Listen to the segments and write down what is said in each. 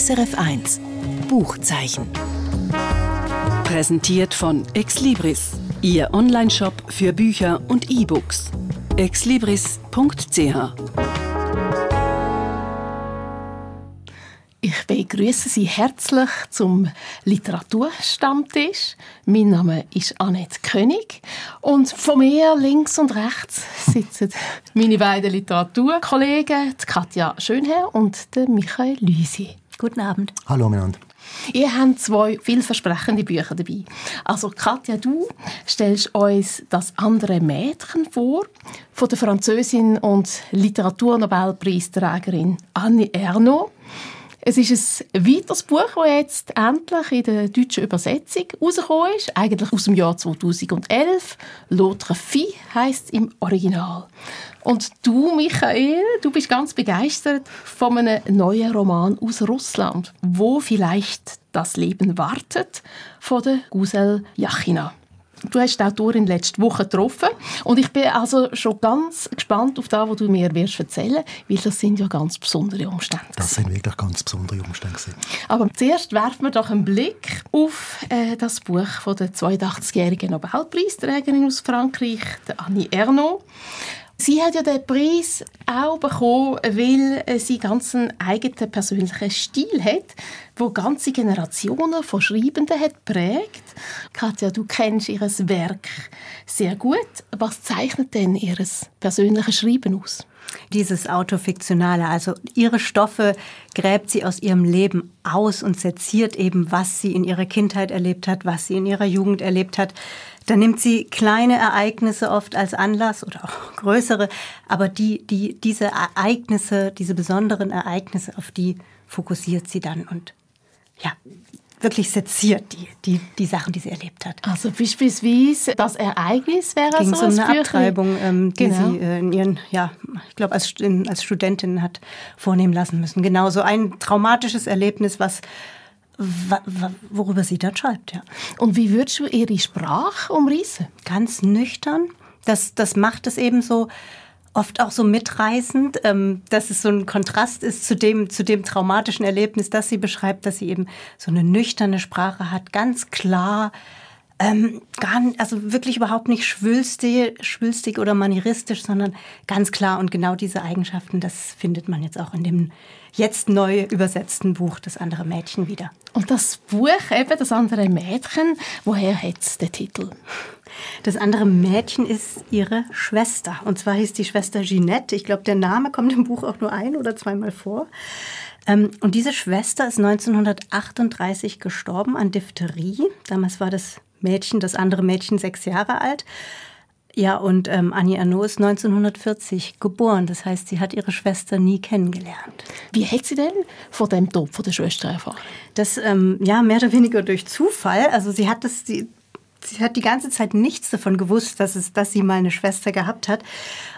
SRF 1 Buchzeichen. Präsentiert von Exlibris, Ihr Onlineshop für Bücher und E-Books. exlibris.ch Ich begrüße Sie herzlich zum Literaturstammtisch. Mein Name ist Annette König und von mir links und rechts sitzen meine beiden Literaturkollegen, Katja Schönherr und Michael Lüsi. Guten Abend. Hallo miteinander. Ihr habt zwei vielversprechende Bücher dabei. Also Katja, du stellst uns das andere Mädchen vor, von der Französin und Literaturnobelpreisträgerin Annie Ernaux. Es ist ein weiteres Buch, das jetzt endlich in der deutschen Übersetzung rausgekommen ist, eigentlich aus dem Jahr 2011. «L'autre fille» heisst es im Original. Und du, Michael, du bist ganz begeistert von einem neuen Roman aus Russland, wo vielleicht das Leben wartet, von der Gusel Yachina. Du hast die Autorin letzte Woche getroffen und ich bin also schon ganz gespannt auf das, was du mir wirst erzählen, weil das sind ja ganz besondere Umstände. Das sind wirklich ganz besondere Umstände. Aber zuerst werfen wir doch einen Blick auf äh, das Buch von der 82-jährigen Nobelpreisträgerin aus Frankreich, der Annie Ernaux. Sie hat ja den Preis auch bekommen, weil sie ganz einen eigenen persönlichen Stil hat, wo ganze Generationen von Schreibenden hat prägt. Katja, du kennst ihr Werk sehr gut. Was zeichnet denn ihr persönliches Schreiben aus? Dieses Autofiktionale, also ihre Stoffe gräbt sie aus ihrem Leben aus und seziert eben, was sie in ihrer Kindheit erlebt hat, was sie in ihrer Jugend erlebt hat. Da nimmt sie kleine Ereignisse oft als Anlass oder auch größere, aber die, die, diese Ereignisse, diese besonderen Ereignisse, auf die fokussiert sie dann und ja, wirklich seziert, die, die, die Sachen, die sie erlebt hat. Also beispielsweise das Ereignis wäre Ging so um eine Abtreibung, ähm, die Genau. sie äh, in ihren, ja, ich glaube, als, in, als Studentin hat vornehmen lassen müssen. Genau, so ein traumatisches Erlebnis, was wa- wa- worüber sie dann schreibt, ja. Und wie würdest du ihre Sprache umreißen? Ganz nüchtern. Das, das macht es eben so oft auch so mitreißend, ähm, dass es so ein Kontrast ist zu dem, zu dem traumatischen Erlebnis, das sie beschreibt, dass sie eben so eine nüchterne Sprache hat, ganz klar, ähm, gar, also wirklich überhaupt nicht schwülstig, schwülstig oder manieristisch, sondern ganz klar und genau diese Eigenschaften, das findet man jetzt auch in dem jetzt neu übersetzten Buch Das andere Mädchen wieder. Und das Buch, eben das andere Mädchen, woher hat es den Titel? Das andere Mädchen ist ihre Schwester. Und zwar hieß die Schwester Ginette. Ich glaube, der Name kommt im Buch auch nur ein oder zweimal vor. Ähm, Und diese Schwester ist 1938 gestorben an Diphtherie. Damals war das Mädchen, das andere Mädchen, sechs Jahre alt. Ja, und ähm, Annie Ernaux ist 1940 geboren. Das heißt, sie hat ihre Schwester nie kennengelernt. Wie hat sie denn von dem Tod von der Schwester erfahren? Das, ähm, ja, mehr oder weniger durch Zufall. Also sie hat das, sie, sie hat die ganze Zeit nichts davon gewusst, dass, es, dass sie mal eine Schwester gehabt hat.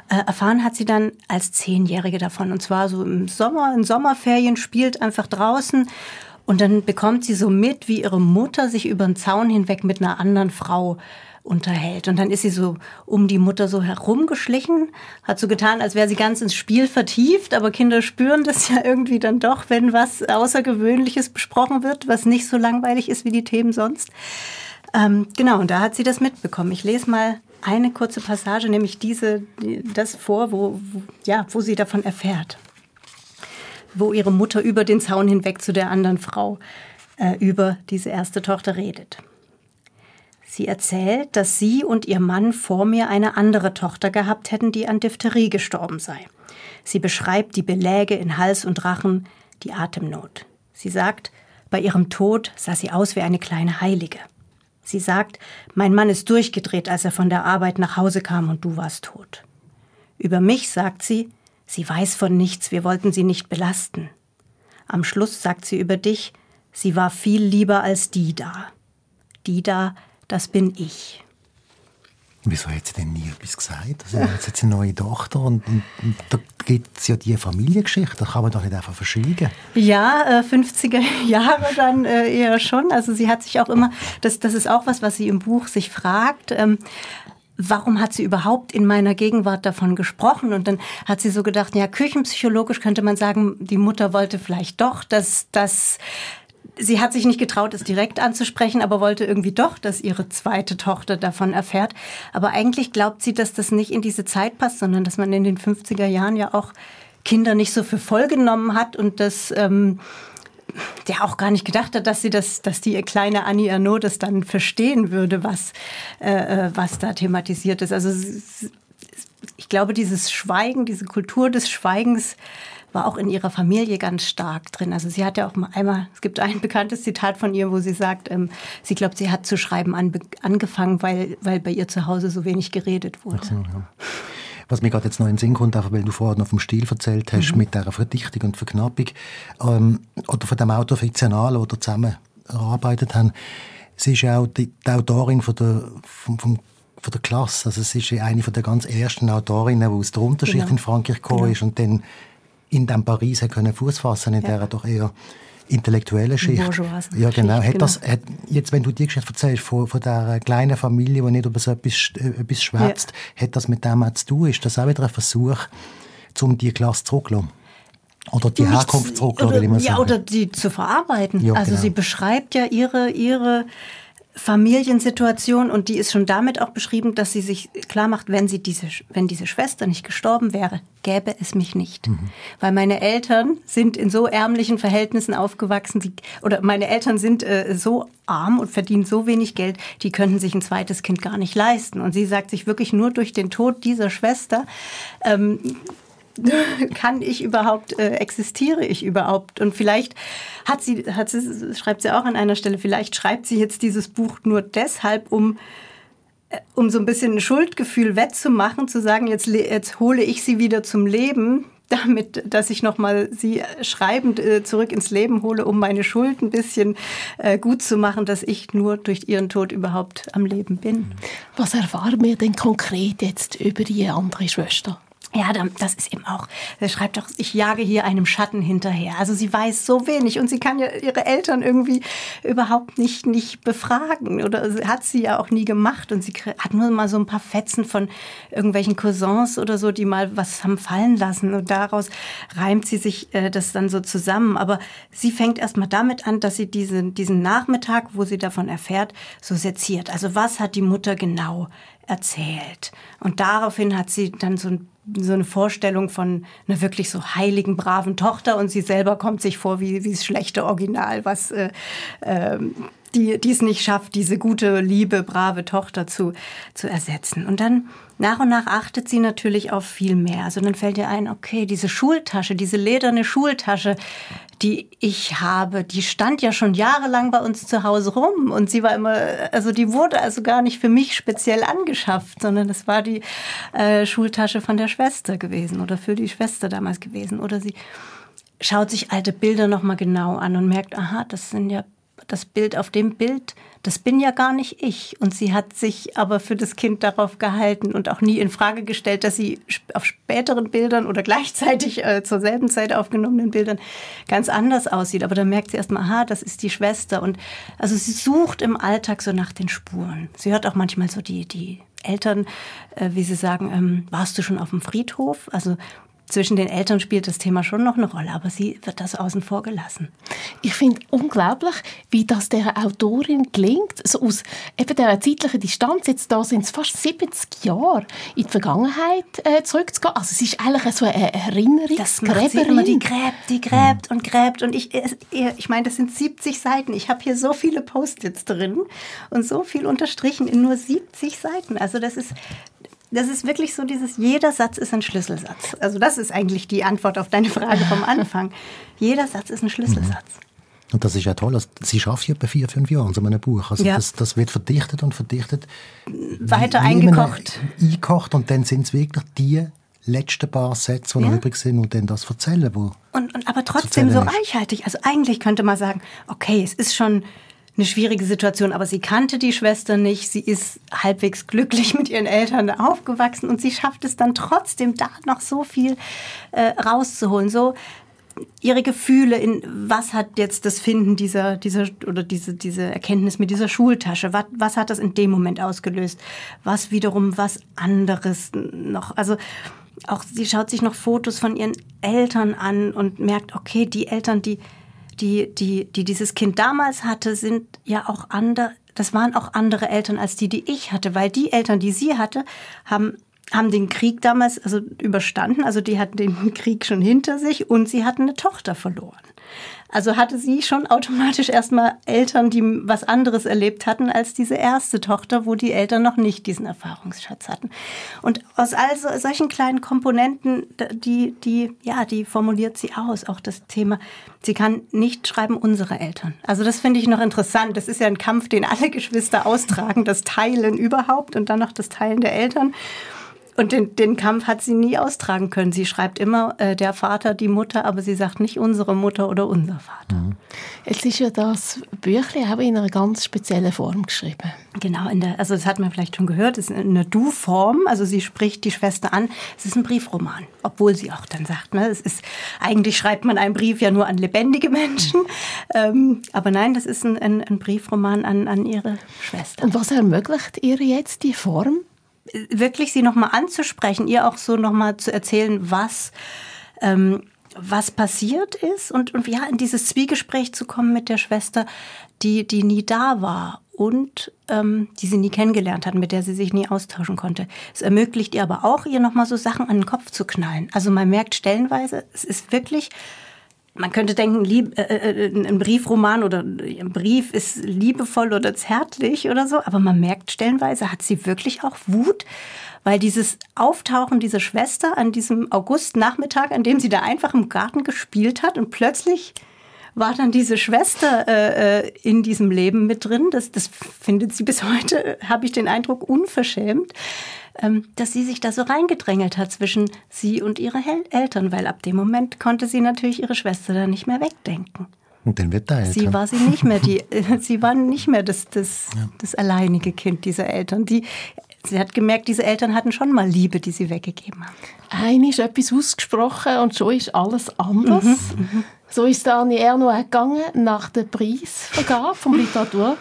Äh, erfahren hat sie dann als Zehnjährige davon. Und zwar so im Sommer, in Sommerferien, spielt einfach draußen. Und dann bekommt sie so mit, wie ihre Mutter sich über den Zaun hinweg mit einer anderen Frau unterhält. Und dann ist sie so um die Mutter so herumgeschlichen, hat so getan, als wäre sie ganz ins Spiel vertieft, aber Kinder spüren das ja irgendwie dann doch, wenn was Außergewöhnliches besprochen wird, was nicht so langweilig ist wie die Themen sonst. Ähm, genau, und da hat sie das mitbekommen. Ich lese mal eine kurze Passage, nämlich diese, die- das vor, wo, wo, ja, wo sie davon erfährt. Wo ihre Mutter über den Zaun hinweg zu der anderen Frau äh, über diese erste Tochter redet. Sie erzählt, dass sie und ihr Mann vor mir eine andere Tochter gehabt hätten, die an Diphtherie gestorben sei. Sie beschreibt die Beläge in Hals und Rachen, die Atemnot. Sie sagt, bei ihrem Tod sah sie aus wie eine kleine Heilige. Sie sagt, mein Mann ist durchgedreht, als er von der Arbeit nach Hause kam und du warst tot. Über mich sagt sie, sie weiß von nichts, wir wollten sie nicht belasten. Am Schluss sagt sie über dich, sie war viel lieber als die da. Die da, das bin ich. Wieso hat sie denn nie etwas gesagt? Also jetzt hat sie eine neue Tochter und, und, und da gibt es ja die Familiengeschichte, da kann man doch nicht einfach verschwiegen. Ja, äh, 50er Jahre dann äh, eher schon. Also sie hat sich auch immer, das, das ist auch was, was sie im Buch sich fragt. Ähm, warum hat sie überhaupt in meiner Gegenwart davon gesprochen? Und dann hat sie so gedacht, ja, küchenpsychologisch könnte man sagen, die Mutter wollte vielleicht doch, dass das sie hat sich nicht getraut, es direkt anzusprechen, aber wollte irgendwie doch, dass ihre zweite Tochter davon erfährt. Aber eigentlich glaubt sie, dass das nicht in diese Zeit passt, sondern dass man in den 50er Jahren ja auch Kinder nicht so für voll genommen hat und dass ähm, der auch gar nicht gedacht hat, dass sie das, dass die kleine Annie Arnaud das dann verstehen würde, was, äh, äh was da thematisiert ist. Also ich glaube, dieses Schweigen, diese Kultur des Schweigens war auch in ihrer Familie ganz stark drin. Also sie hat ja auch mal einmal, es gibt ein bekanntes Zitat von ihr, wo sie sagt, ähm, sie glaubt, sie hat zu schreiben an, angefangen, weil, weil bei ihr zu Hause so wenig geredet wurde. Ja. Was mir gerade jetzt noch in den Sinn kommt, einfach weil du vorhin noch vom Stil erzählt hast, mhm. mit der Verdichtung und Verknappung, ähm, oder von dem Autor Fiktional oder zusammen erarbeitet haben, sie ist ja auch die, die Autorin von der, vom, vom von der Klasse. Also es ist eine von der ganz ersten Autorinnen, die aus der Unterschicht genau. in Frankreich gekommen genau. ist und dann in dem Paris können Fuß fassen in ja. der doch eher intellektuelle Schicht. Ja, genau. Hat das, genau. Hat, jetzt, wenn du die Geschichte erzählst von, von der kleinen Familie, die nicht über so etwas, äh, etwas schwätzt, ja. hat das mit dem auch zu tun? Ist das auch wieder ein Versuch, um die Klasse zurückzulassen? Oder die Herkunft zurückzulassen, oder, Ja, oder die zu verarbeiten. Ja, also genau. sie beschreibt ja ihre, ihre Familiensituation und die ist schon damit auch beschrieben, dass sie sich klar macht, wenn sie diese, wenn diese Schwester nicht gestorben wäre, gäbe es mich nicht. Mhm. Weil meine Eltern sind in so ärmlichen Verhältnissen aufgewachsen, die, oder meine Eltern sind äh, so arm und verdienen so wenig Geld, die könnten sich ein zweites Kind gar nicht leisten. Und sie sagt sich wirklich nur durch den Tod dieser Schwester, ähm, kann ich überhaupt, äh, existiere ich überhaupt? Und vielleicht hat sie, hat sie, schreibt sie auch an einer Stelle, vielleicht schreibt sie jetzt dieses Buch nur deshalb, um äh, um so ein bisschen ein Schuldgefühl wettzumachen, zu sagen, jetzt, jetzt hole ich sie wieder zum Leben, damit, dass ich nochmal sie schreibend äh, zurück ins Leben hole, um meine Schuld ein bisschen äh, gut zu machen, dass ich nur durch ihren Tod überhaupt am Leben bin. Was erfahren wir denn konkret jetzt über die andere Schwester? Ja, das ist eben auch, er schreibt doch, ich jage hier einem Schatten hinterher. Also sie weiß so wenig und sie kann ja ihre Eltern irgendwie überhaupt nicht, nicht befragen oder hat sie ja auch nie gemacht und sie hat nur mal so ein paar Fetzen von irgendwelchen Cousins oder so, die mal was haben fallen lassen und daraus reimt sie sich äh, das dann so zusammen. Aber sie fängt erst mal damit an, dass sie diesen, diesen Nachmittag, wo sie davon erfährt, so seziert. Also was hat die Mutter genau erzählt? Und daraufhin hat sie dann so ein so eine Vorstellung von einer wirklich so heiligen, braven Tochter und sie selber kommt sich vor wie, wie das schlechte Original, was äh, äh, die, die es nicht schafft, diese gute, liebe, brave Tochter zu, zu ersetzen. Und dann nach und nach achtet sie natürlich auf viel mehr. Also dann fällt ihr ein, okay, diese Schultasche, diese lederne Schultasche, die ich habe, die stand ja schon jahrelang bei uns zu Hause rum und sie war immer, also die wurde also gar nicht für mich speziell angeschafft, sondern es war die äh, Schultasche von der Schwester gewesen oder für die Schwester damals gewesen. Oder sie schaut sich alte Bilder nochmal genau an und merkt, aha, das sind ja das Bild auf dem Bild, das bin ja gar nicht ich. Und sie hat sich aber für das Kind darauf gehalten und auch nie in Frage gestellt, dass sie auf späteren Bildern oder gleichzeitig äh, zur selben Zeit aufgenommenen Bildern ganz anders aussieht. Aber dann merkt sie erstmal, aha, das ist die Schwester. Und also sie sucht im Alltag so nach den Spuren. Sie hört auch manchmal so die, die Eltern, äh, wie sie sagen, ähm, warst du schon auf dem Friedhof? Also zwischen den Eltern spielt das Thema schon noch eine Rolle, aber sie wird das außen vor gelassen. Ich finde unglaublich, wie das der Autorin gelingt, so aus eben der zeitlichen Distanz, jetzt da sind es fast 70 Jahre, in die Vergangenheit äh, zurückzugehen. Also es ist eigentlich so eine Erinnerung. Das macht immer, die gräbt, die gräbt und gräbt und ich, ich meine, das sind 70 Seiten. Ich habe hier so viele Post-its drin und so viel unterstrichen in nur 70 Seiten. Also das ist das ist wirklich so dieses, jeder Satz ist ein Schlüsselsatz. Also das ist eigentlich die Antwort auf deine Frage vom Anfang. jeder Satz ist ein Schlüsselsatz. Mhm. Und das ist ja toll. Also, sie schafft ja bei vier, fünf Jahren so einem Buch. Also ja. das, das wird verdichtet und verdichtet. Weiter eingekocht. Eingekocht und dann sind es wirklich die letzten paar Sätze, die ja. übrig sind und dann das erzählen, wo und, und aber trotzdem so reichhaltig. Also eigentlich könnte man sagen, okay, es ist schon eine schwierige Situation, aber sie kannte die Schwester nicht. Sie ist halbwegs glücklich mit ihren Eltern aufgewachsen und sie schafft es dann trotzdem, da noch so viel äh, rauszuholen. So ihre Gefühle in was hat jetzt das Finden dieser dieser oder diese diese Erkenntnis mit dieser Schultasche was, was hat das in dem Moment ausgelöst was wiederum was anderes noch also auch sie schaut sich noch Fotos von ihren Eltern an und merkt okay die Eltern die die die die dieses Kind damals hatte sind ja auch andere das waren auch andere Eltern als die die ich hatte weil die Eltern die sie hatte haben haben den Krieg damals also überstanden. Also die hatten den Krieg schon hinter sich und sie hatten eine Tochter verloren. Also hatte sie schon automatisch erstmal Eltern, die was anderes erlebt hatten als diese erste Tochter, wo die Eltern noch nicht diesen Erfahrungsschatz hatten. Und aus all so, solchen kleinen Komponenten, die, die, ja, die formuliert sie aus, auch das Thema. Sie kann nicht schreiben unsere Eltern. Also das finde ich noch interessant. Das ist ja ein Kampf, den alle Geschwister austragen, das Teilen überhaupt und dann noch das Teilen der Eltern. Und den, den Kampf hat sie nie austragen können. Sie schreibt immer äh, der Vater, die Mutter, aber sie sagt nicht unsere Mutter oder unser Vater. Mhm. Jetzt ist ja das Büchlein aber in einer ganz speziellen Form geschrieben. Genau, in der, also das hat man vielleicht schon gehört, es ist eine Du-Form, also sie spricht die Schwester an. Es ist ein Briefroman, obwohl sie auch dann sagt, ne, es ist, eigentlich schreibt man einen Brief ja nur an lebendige Menschen. Ähm, aber nein, das ist ein, ein, ein Briefroman an, an ihre Schwester. Und was ermöglicht ihr jetzt die Form? Wirklich sie noch mal anzusprechen, ihr auch so noch mal zu erzählen, was ähm, was passiert ist und und ja in dieses Zwiegespräch zu kommen mit der Schwester, die die nie da war und ähm, die sie nie kennengelernt hat, mit der sie sich nie austauschen konnte. Es ermöglicht ihr aber auch ihr noch mal so Sachen an den Kopf zu knallen. Also man merkt stellenweise, es ist wirklich, man könnte denken lieb, äh, äh, ein Briefroman oder ein Brief ist liebevoll oder zärtlich oder so, aber man merkt stellenweise hat sie wirklich auch Wut, weil dieses Auftauchen dieser Schwester an diesem Augustnachmittag, an dem sie da einfach im Garten gespielt hat und plötzlich war dann diese Schwester äh, äh in diesem Leben mit drin. Das, das findet sie bis heute, habe ich den Eindruck unverschämt. Ähm, dass sie sich da so reingedrängelt hat zwischen sie und ihre Hel Eltern, weil ab dem Moment konnte sie natürlich ihre Schwester da nicht mehr wegdenken. Und den wird sie war sie nicht mehr die sie waren nicht mehr das, das, ja. das alleinige Kind dieser Eltern die sie hat gemerkt diese Eltern hatten schon mal Liebe die sie weggegeben haben ein ist etwas ausgesprochen und schon ist alles anders mhm, mhm. so ist Dani Erno gegangen nach der Preisvergabe vom Literatur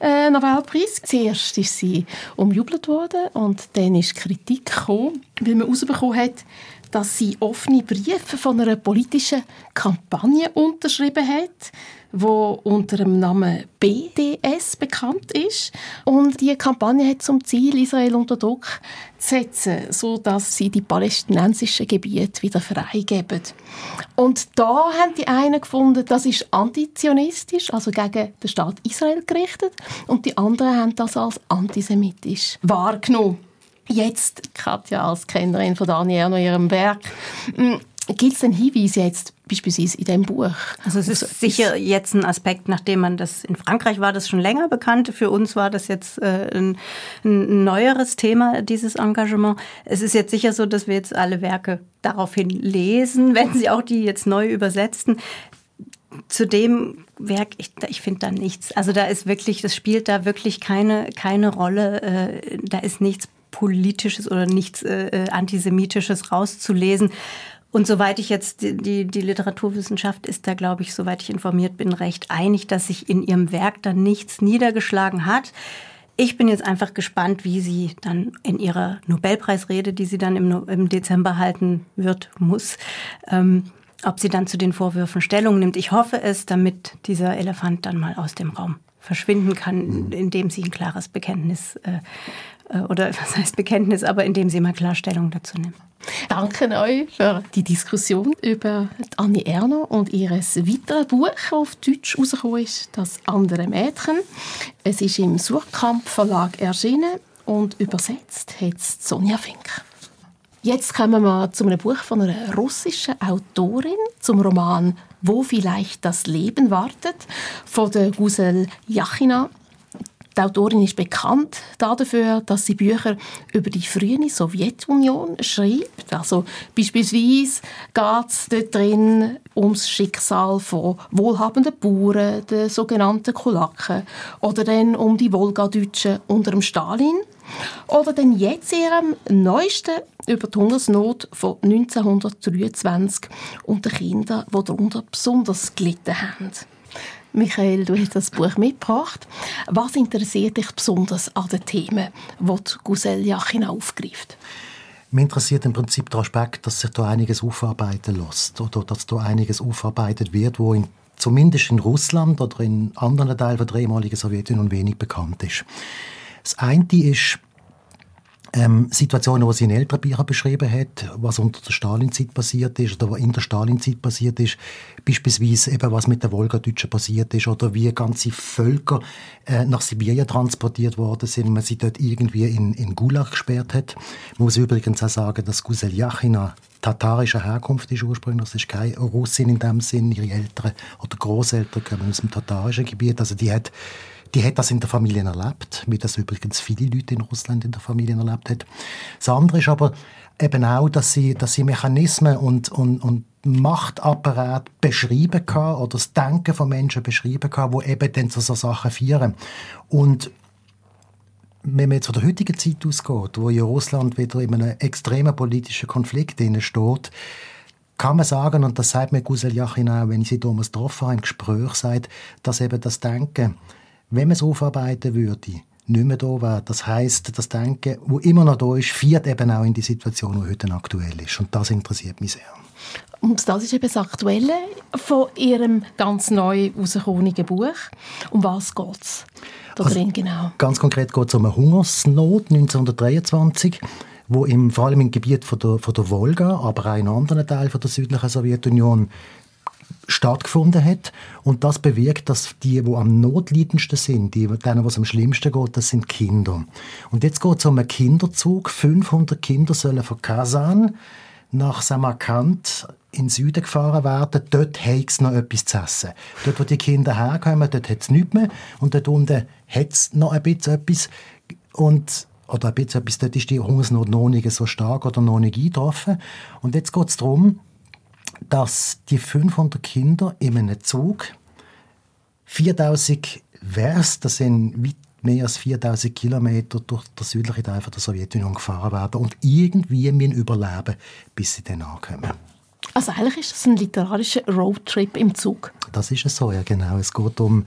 äh, Nobelpreis. Zuerst ist sie umjubelt worden und dann ist Kritik gekommen, weil man herausbekommen hat, dass sie offene Briefe von einer politischen Kampagne unterschrieben hat, wo unter dem Namen BDS bekannt ist. Und die Kampagne hat zum Ziel, Israel unter Druck zu setzen, so dass sie die palästinensischen Gebiete wieder freigeben. Und da haben die einen gefunden, das ist antizionistisch, also gegen den Staat Israel gerichtet, und die anderen haben das als antisemitisch wahrgenommen. Jetzt, Katja, als Kennerin von Daniel und ihrem Werk, hm, gibt es einen Hinweis jetzt beispielsweise in dem Buch? Also es ist sicher jetzt ein Aspekt, nachdem man das in Frankreich war das schon länger bekannt. Für uns war das jetzt äh, ein, ein neueres Thema, dieses Engagement. Es ist jetzt sicher so, dass wir jetzt alle Werke daraufhin lesen, wenn sie auch die jetzt neu übersetzten. Zu dem Werk, ich, ich finde da nichts. Also da ist wirklich, das spielt da wirklich keine, keine Rolle. Äh, da ist nichts politisches oder nichts äh, äh, antisemitisches rauszulesen. Und soweit ich jetzt die, die, die Literaturwissenschaft ist da glaube ich, soweit ich informiert bin, recht einig, dass sich in ihrem Werk dann nichts niedergeschlagen hat. Ich bin jetzt einfach gespannt, wie sie dann in ihrer Nobelpreisrede, die sie dann im, im Dezember halten wird muss, ähm, ob sie dann zu den Vorwürfen Stellung nimmt. Ich hoffe es, damit dieser Elefant dann mal aus dem Raum verschwinden kann, indem sie ein klares Bekenntnis äh, äh, oder was heißt Bekenntnis, aber indem sie mal Klarstellung dazu nehmen. Danke euch für die Diskussion über Annie Erner und ihres weiteren Buch, das auf Deutsch rausgekommen ist, «Das andere Mädchen». Es ist im Surkamp Verlag erschienen und übersetzt hat Sonja Fink. Jetzt kommen wir zu einem Buch von einer russischen Autorin, zum Roman «Wo vielleicht das Leben wartet» von der Gusel Jachina Die Autorin ist bekannt dafür, dass sie Bücher über die frühe Sowjetunion schreibt. Also beispielsweise geht es dort drin ums Schicksal von wohlhabenden Bauern, den sogenannten Kulaken, oder dann um die Wolgadeutschen unter dem Stalin, oder dann jetzt ihrem neuesten über die Hungersnot von 1923 und die Kinder, die darunter besonders gelitten haben. Michael, du hast das Buch mitgebracht. Was interessiert dich besonders an den Themen, die Gusel Jachin aufgreift? Mich interessiert im Prinzip der Aspekt, dass sich da einiges aufarbeiten lässt oder dass da einiges aufarbeitet wird, wo in, zumindest in Russland oder in anderen Teilen der ehemaligen Sowjetunion wenig bekannt ist. Das eine ist ähm, Situationen, die sie in älteren Büchern beschrieben hat, was unter der Stalinzeit passiert ist oder was in der Stalinzeit passiert ist, beispielsweise eben was mit den Wolgadeutschen passiert ist oder wie ganze Völker äh, nach Sibirien transportiert worden sind, man sie dort irgendwie in, in Gulag gesperrt hat. Ich muss übrigens auch sagen, dass Guseljachina tatarischer Herkunft ist ursprünglich. Das ist keine Russin in dem Sinn. Ihre Eltern oder Großeltern kommen aus dem tatarischen Gebiet. Also die hat die hat das in der Familie erlebt, wie das übrigens viele Leute in Russland in der Familie erlebt hat. Das andere ist aber eben auch, dass sie, dass sie Mechanismen und, und, und Machtapparat beschrieben kann oder das Denken von Menschen beschrieben kann, wo eben dann zu so Sachen führen. Und wenn man jetzt von der heutigen Zeit ausgeht, wo ja Russland wieder in einem extremen politischen Konflikt steht, kann man sagen, und das sagt mir Gusel Yachin auch, wenn ich sie damals getroffen im Gespräch sagt, dass eben das Denken wenn man es aufarbeiten würde, nicht mehr da wäre. Das heißt, das Denken, wo immer noch da ist, führt eben auch in die Situation, die heute aktuell ist. Und das interessiert mich sehr. Und das ist eben das Aktuelle von Ihrem ganz neu herausgekommenen Buch. Um was geht es da also, drin genau? Ganz konkret geht es um eine Hungersnot 1923 wo im, vor allem im Gebiet von der, von der Wolga, aber auch in anderen Teilen von der südlichen Sowjetunion stattgefunden hat. Und das bewirkt, dass die, die am notleidendsten sind, die, denen, was am schlimmsten geht, das sind Kinder. Und jetzt geht es um einen Kinderzug. 500 Kinder sollen von Kasan nach Samarkand in den Süden gefahren werden. Dort hat es noch etwas zu essen. Dort, wo die Kinder herkommen, dort hat es nichts mehr. Und dort unten hat es noch ein bisschen etwas. Und oder ein bisschen etwas, dort ist die Hungersnot noch nicht so stark oder noch nicht eingetroffen. Und jetzt geht es darum, dass die 500 Kinder in einem Zug 4000 Vers, das sind weit mehr als 4000 Kilometer durch den südlichen Teil der Sowjetunion gefahren werden und irgendwie überleben, bis sie dann ankommen. Also eigentlich ist das ein literarischer Roadtrip im Zug. Das ist es so, ja genau. Es geht um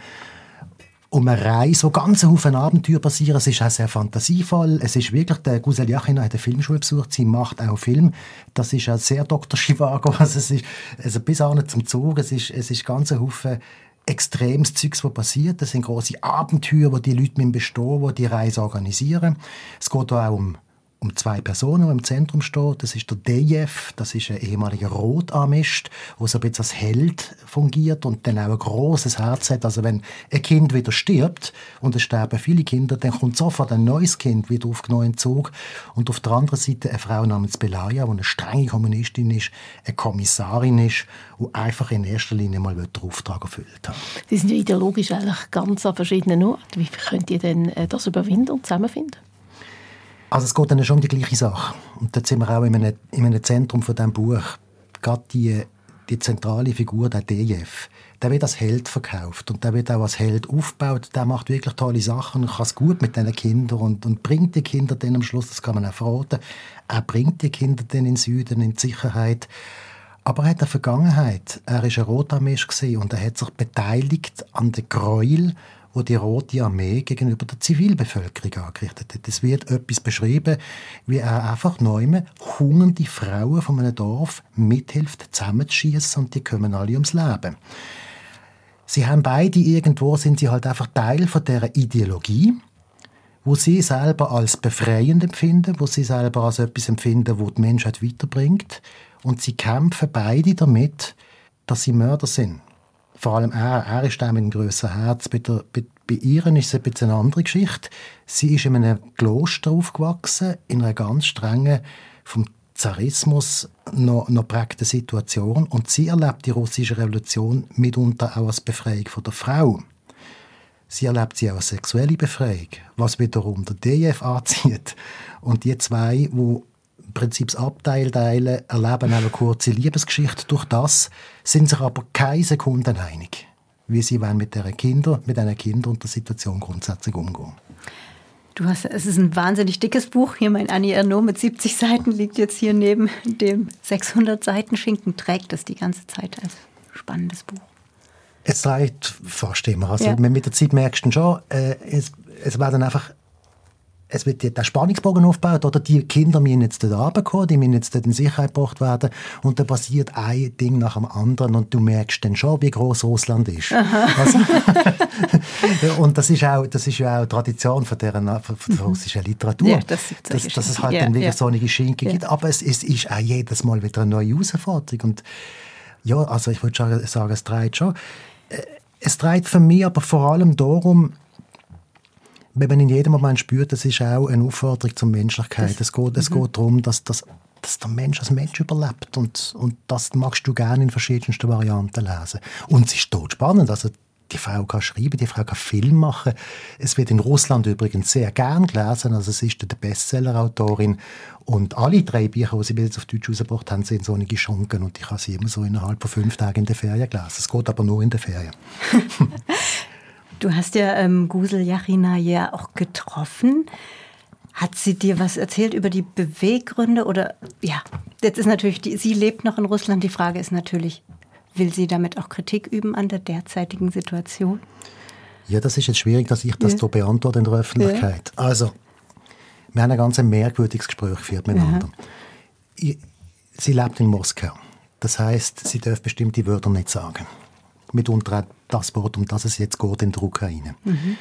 um eine Reise, wo ganz Haufen Abenteuer passieren. Es ist auch sehr fantasievoll. Es ist wirklich, der Gusel Yachina hat eine Filmschule besucht, sie macht auch Film. Das ist auch sehr Dr. Chivago. Also es ist, also bis auch nicht zum Zug. Es ist, es ist ganz Haufen extremes Zeugs, was passiert. Das sind große Abenteuer, wo die Leute mit bestehen, wo die Reise organisieren. Es geht auch um um zwei Personen, die im Zentrum stehen. Das ist der Dejev, das ist ein ehemaliger Rotarmist, der so ein bisschen als Held fungiert und dann auch ein großes Herz hat. Also wenn ein Kind wieder stirbt und es sterben viele Kinder, dann kommt sofort ein neues Kind wieder in den Zug. Und auf der anderen Seite eine Frau namens Belaya, die eine strenge Kommunistin ist, eine Kommissarin ist und einfach in erster Linie mal den Auftrag erfüllt hat. Sie sind ja ideologisch eigentlich ganz an verschiedenen Orten. Wie könnt ihr denn äh, das überwinden und zusammenfinden? Also es geht dann schon um die gleiche Sache. Und da sind wir auch in einem, in einem Zentrum von diesem Buch. Gerade die, die zentrale Figur, der DJF, der wird als Held verkauft und der wird auch als Held aufgebaut. Der macht wirklich tolle Sachen und kann es gut mit diesen Kindern und, und bringt die Kinder dann am Schluss, das kann man auch verraten, er bringt die Kinder dann in den Süden, in die Sicherheit. Aber er hat eine Vergangenheit. Er war ein Rotarmist und er hat sich beteiligt an den Gräuel wo die Rote Armee gegenüber der Zivilbevölkerung angerichtet hat. Es wird etwas beschrieben, wie er einfach neume hungernde Frauen von einem Dorf mithilft, zusammenzuschießen und die kommen alle ums Leben. Sie haben beide irgendwo, sind sie halt einfach Teil von dieser Ideologie, wo sie selber als befreiend empfinden, wo sie selber als etwas empfinden, wo die Menschheit weiterbringt. Und sie kämpfen beide damit, dass sie Mörder sind vor allem er, er ist der mit dem grössen Herz. Bei, der, bei, bei ihr ist es ein bisschen eine andere Geschichte. Sie ist in einem Kloster aufgewachsen, in einer ganz strengen, vom Zarismus noch, noch prägten Situation. Und sie erlebt die russische Revolution mitunter auch als Befreiung von der Frau. sie erlebt sie auch als sexuelle Befreiung, was wiederum der DF anzieht. Und die zwei, wo im Prinzip das Abteil teilen, erleben eine kurze Liebesgeschichte. Durch das sind sich aber keine Sekunden einig, wie sie mit diesen Kindern, mit diesen Kindern und der Situation grundsätzlich umgehen. Du hast, es ist ein wahnsinnig dickes Buch. Hier mein Annie Ernaux mit 70 Seiten liegt jetzt hier neben dem 600 Seiten Schinken. Trägt das die ganze Zeit als spannendes Buch? Es trägt fast immer. Also ja. mit der Zeit merkst du schon, äh, es, es werden einfach es wird der Spannungsbogen aufgebaut, oder die Kinder müssen jetzt dort runterkommen, die müssen jetzt dort in Sicherheit gebracht werden und dann passiert ein Ding nach dem anderen und du merkst dann schon, wie groß Russland ist. Also, und das ist auch, das ist ja auch Tradition von der, mhm. russischen Literatur, ja, das, das dass, dass es halt ja, dann wirklich ja. so eine Schinke gibt, aber es, es ist auch jedes Mal wieder eine neue Herausforderung und ja, also ich würde sagen, es dreht schon. Äh, es dreht für mich aber vor allem darum, wenn man in jedem Moment spürt, das ist auch eine Aufforderung zur Menschlichkeit. Das, es geht, es mhm. geht darum, dass, dass, dass der Mensch als Mensch überlebt und, und das magst du gerne in verschiedensten Varianten lesen. Und es ist tot spannend. Also die Frau kann schreiben, die Frau kann Film machen. Es wird in Russland übrigens sehr gern gelesen. Also es ist die Bestseller-Autorin. Und alle drei Bücher, die sie bis jetzt auf Deutsch rausgebracht haben, sind so eine geschunken. Und ich habe sie immer so innerhalb von fünf Tagen in der Ferien gelesen. Es geht aber nur in der Ferien. Du hast ja ähm, Gusel Yachina ja auch getroffen. Hat sie dir was erzählt über die Beweggründe oder ja, jetzt ist natürlich die, sie lebt noch in Russland. Die Frage ist natürlich, will sie damit auch Kritik üben an der derzeitigen Situation? Ja, das ist jetzt schwierig, dass ich das ja. so beantworte in der Öffentlichkeit. Ja. Also, wir haben ein ganz merkwürdiges Gespräch geführt miteinander. Ja. Sie lebt in Moskau. Das heißt, sie darf bestimmte Wörter nicht sagen mitunter auch das Wort, um das es jetzt geht in der Ukraine. Mhm.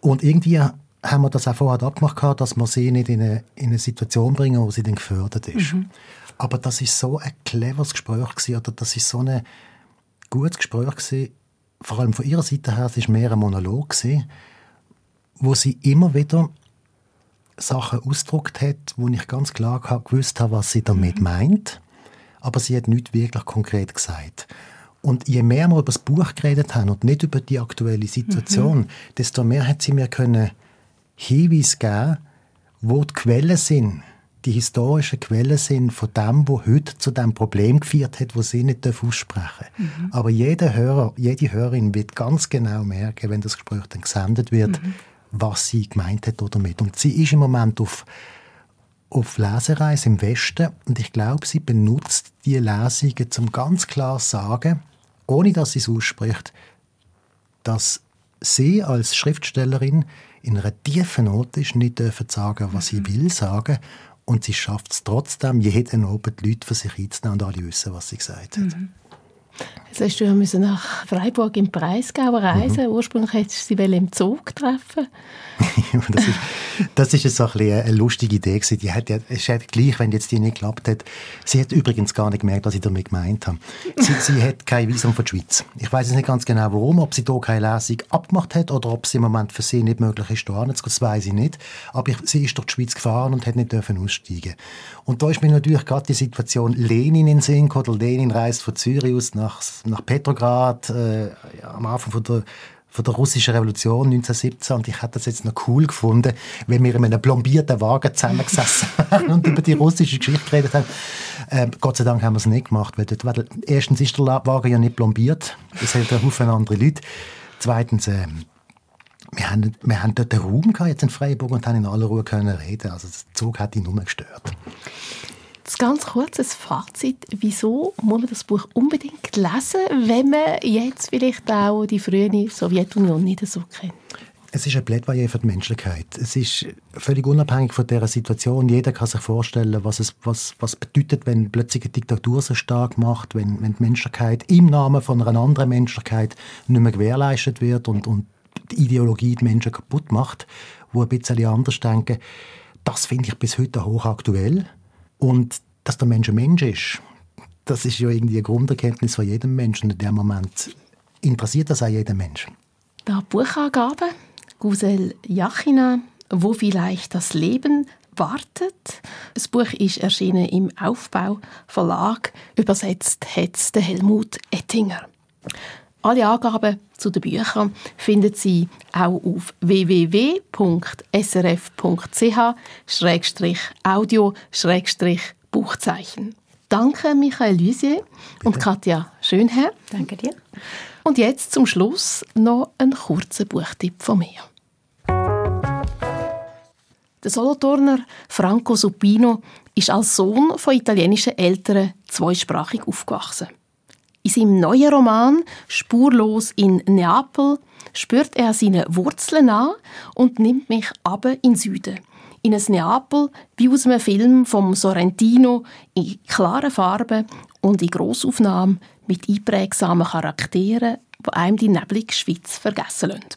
Und irgendwie haben wir das auch vorher abgemacht, dass wir sie nicht in eine, in eine Situation bringen, wo sie dann gefördert ist. Mhm. Aber das ist so ein cleveres Gespräch gewesen, oder das ist so ein gutes Gespräch gewesen, vor allem von ihrer Seite her, es ist mehr ein Monolog gewesen, wo sie immer wieder Sachen ausgedrückt hat, wo ich ganz klar gewusst habe, was sie damit mhm. meint, aber sie hat nicht wirklich konkret gesagt. Und je mehr wir über das Buch geredet haben und nicht über die aktuelle Situation, mhm. desto mehr hat sie mir können Hinweise geben, wo die Quellen sind, die historischen Quellen sind von dem, wo heute zu dem Problem geführt hat, wo sie nicht aussprechen mhm. Aber jeder Hörer, jede Hörerin wird ganz genau merken, wenn das Gespräch dann gesendet wird, mhm. was sie gemeint hat oder nicht. Und sie ist im Moment auf auf Lesereise im Westen und ich glaube, sie benutzt die Lesungen, um ganz klar zu sagen, ohne dass sie es ausspricht, dass sie als Schriftstellerin in einer tiefen Not ist, nicht dürfen sagen, was sie mhm. will sagen. Und sie schafft es trotzdem, jeden Abend die Leute für sich einzunehmen und alle wissen, was sie gesagt hat. Mhm. Jetzt hast du ja nach Freiburg im Breisgau reisen. Mhm. Ursprünglich hättest du sie im Zug treffen das, ist, das ist so ein eine lustige Idee gewesen. Die hat, es hat gleich, wenn jetzt die nicht geklappt hat. Sie hat übrigens gar nicht gemerkt, was ich damit gemeint habe. Sie, sie hat kein Visum von der Schweiz. Ich weiß nicht ganz genau, warum. Ob sie hier keine Lesung abgemacht hat oder ob es im Moment für sie nicht möglich ist, hier Das weiß ich nicht. Aber ich, sie ist durch die Schweiz gefahren und hat nicht dürfen aussteigen. Und da ist mir natürlich gerade die Situation Lenin in den Sinn gekommen. Lenin reist von Zürich aus nach, nach Petrograd äh, am Anfang von der von der russischen Revolution 1917 und ich hätte das jetzt noch cool gefunden, wenn wir in einem plombierten Wagen zusammengesessen wären und über die russische Geschichte geredet haben. Ähm, Gott sei Dank haben wir es nicht gemacht, weil dort, erstens ist der Wagen ja nicht plombiert, es hat einen Haufen andere Leute. Zweitens, ähm, wir haben, wir haben dort einen Raum gehabt, jetzt in Freiburg und haben in aller Ruhe können reden. Also der Zug hat ihn nur gestört. Das ganz kurzes Fazit. Wieso muss man das Buch unbedingt lesen, wenn man jetzt vielleicht auch die frühe Sowjetunion nicht so kennt? Es ist ein Plädoyer für die Menschlichkeit. Es ist völlig unabhängig von dieser Situation. Jeder kann sich vorstellen, was es was, was bedeutet, wenn plötzlich eine Diktatur so stark macht, wenn, wenn die Menschlichkeit im Namen von einer anderen Menschlichkeit nicht mehr gewährleistet wird und, und die Ideologie die Menschen kaputt macht, die ein bisschen anders denken. Das finde ich bis heute hochaktuell. Und dass der Mensch ein Mensch ist, das ist ja irgendwie eine Grunderkenntnis von jedem Menschen. In dem Moment interessiert das auch jeden Mensch. Da Buchangabe, Gusel Jachina, wo vielleicht das Leben wartet. Das Buch ist erschienen im Aufbau Verlag. Übersetzt hat es Helmut Ettinger. Alle Angaben zu den Büchern finden Sie auch auf www.srf.ch-audio-buchzeichen. Danke Michael Lusier und Katja Schönherr. Danke dir. Und jetzt zum Schluss noch ein kurzer Buchtipp von mir. Der Solothurner Franco Supino ist als Sohn von italienischen Eltern zweisprachig aufgewachsen. In seinem neuen Roman Spurlos in Neapel spürt er seine Wurzeln an und nimmt mich aber in den Süden. In ein Neapel wie aus einem Film vom Sorrentino in klaren Farben und in Grossaufnahmen mit einprägsamen Charakteren, die einem die neblige Schweiz vergessen lassen.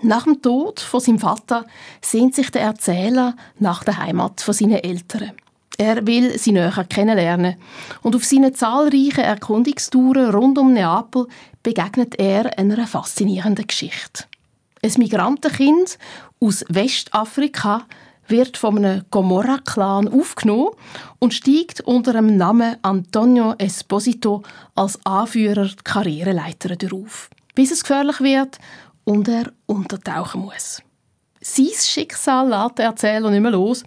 Nach dem Tod von seinem Vater sehnt sich der Erzähler nach der Heimat von seinen Eltern. Er will sie näher kennenlernen. Und auf seinen zahlreichen Erkundungstouren rund um Neapel begegnet er einer faszinierenden Geschichte. Ein Migrantenkind aus Westafrika wird von einem Gomorra-Clan aufgenommen und steigt unter dem Namen Antonio Esposito als Anführer die Karriereleiter auf, bis es gefährlich wird und er untertauchen muss. Sein Schicksal lässt der Erzähler nicht mehr los.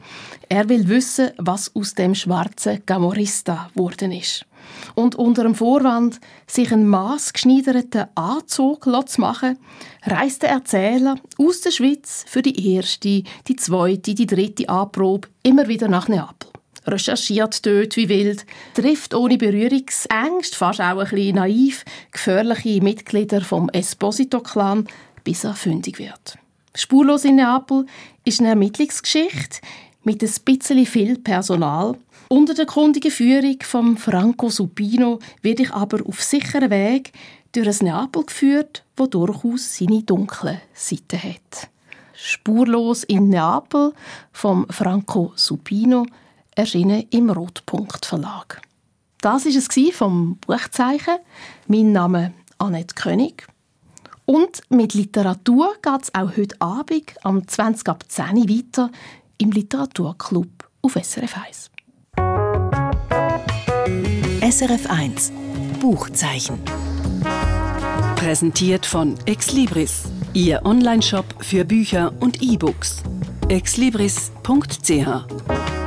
Er will wissen, was aus dem schwarzen Gamorista geworden ist. Und unter dem Vorwand, sich einen maßgeschneiderten Anzug zu machen, reist der Erzähler aus der Schweiz für die erste, die zweite, die dritte Anprobe immer wieder nach Neapel. Recherchiert dort wie wild, trifft ohne Berührungsängste, fast auch ein bisschen naiv, gefährliche Mitglieder vom Esposito-Clan, bis er fündig wird. Spurlos in Neapel ist eine Ermittlungsgeschichte mit ein bisschen viel Personal. Unter der kundigen Führung von Franco Supino wird ich aber auf sicheren Weg durch ein Neapel geführt, wo durchaus seine dunklen Seiten hat. Spurlos in Neapel vom Franco Supino erschienen im Rotpunkt Verlag. Das ist es vom Buchzeichen. Mein Name Annette König. Und mit Literatur geht es auch heute Abend am 20 ab 10 Uhr weiter im Literaturclub auf SRF 1. SRF 1 Buchzeichen. Präsentiert von Exlibris, Ihr Onlineshop für Bücher und E-Books. exlibris.ch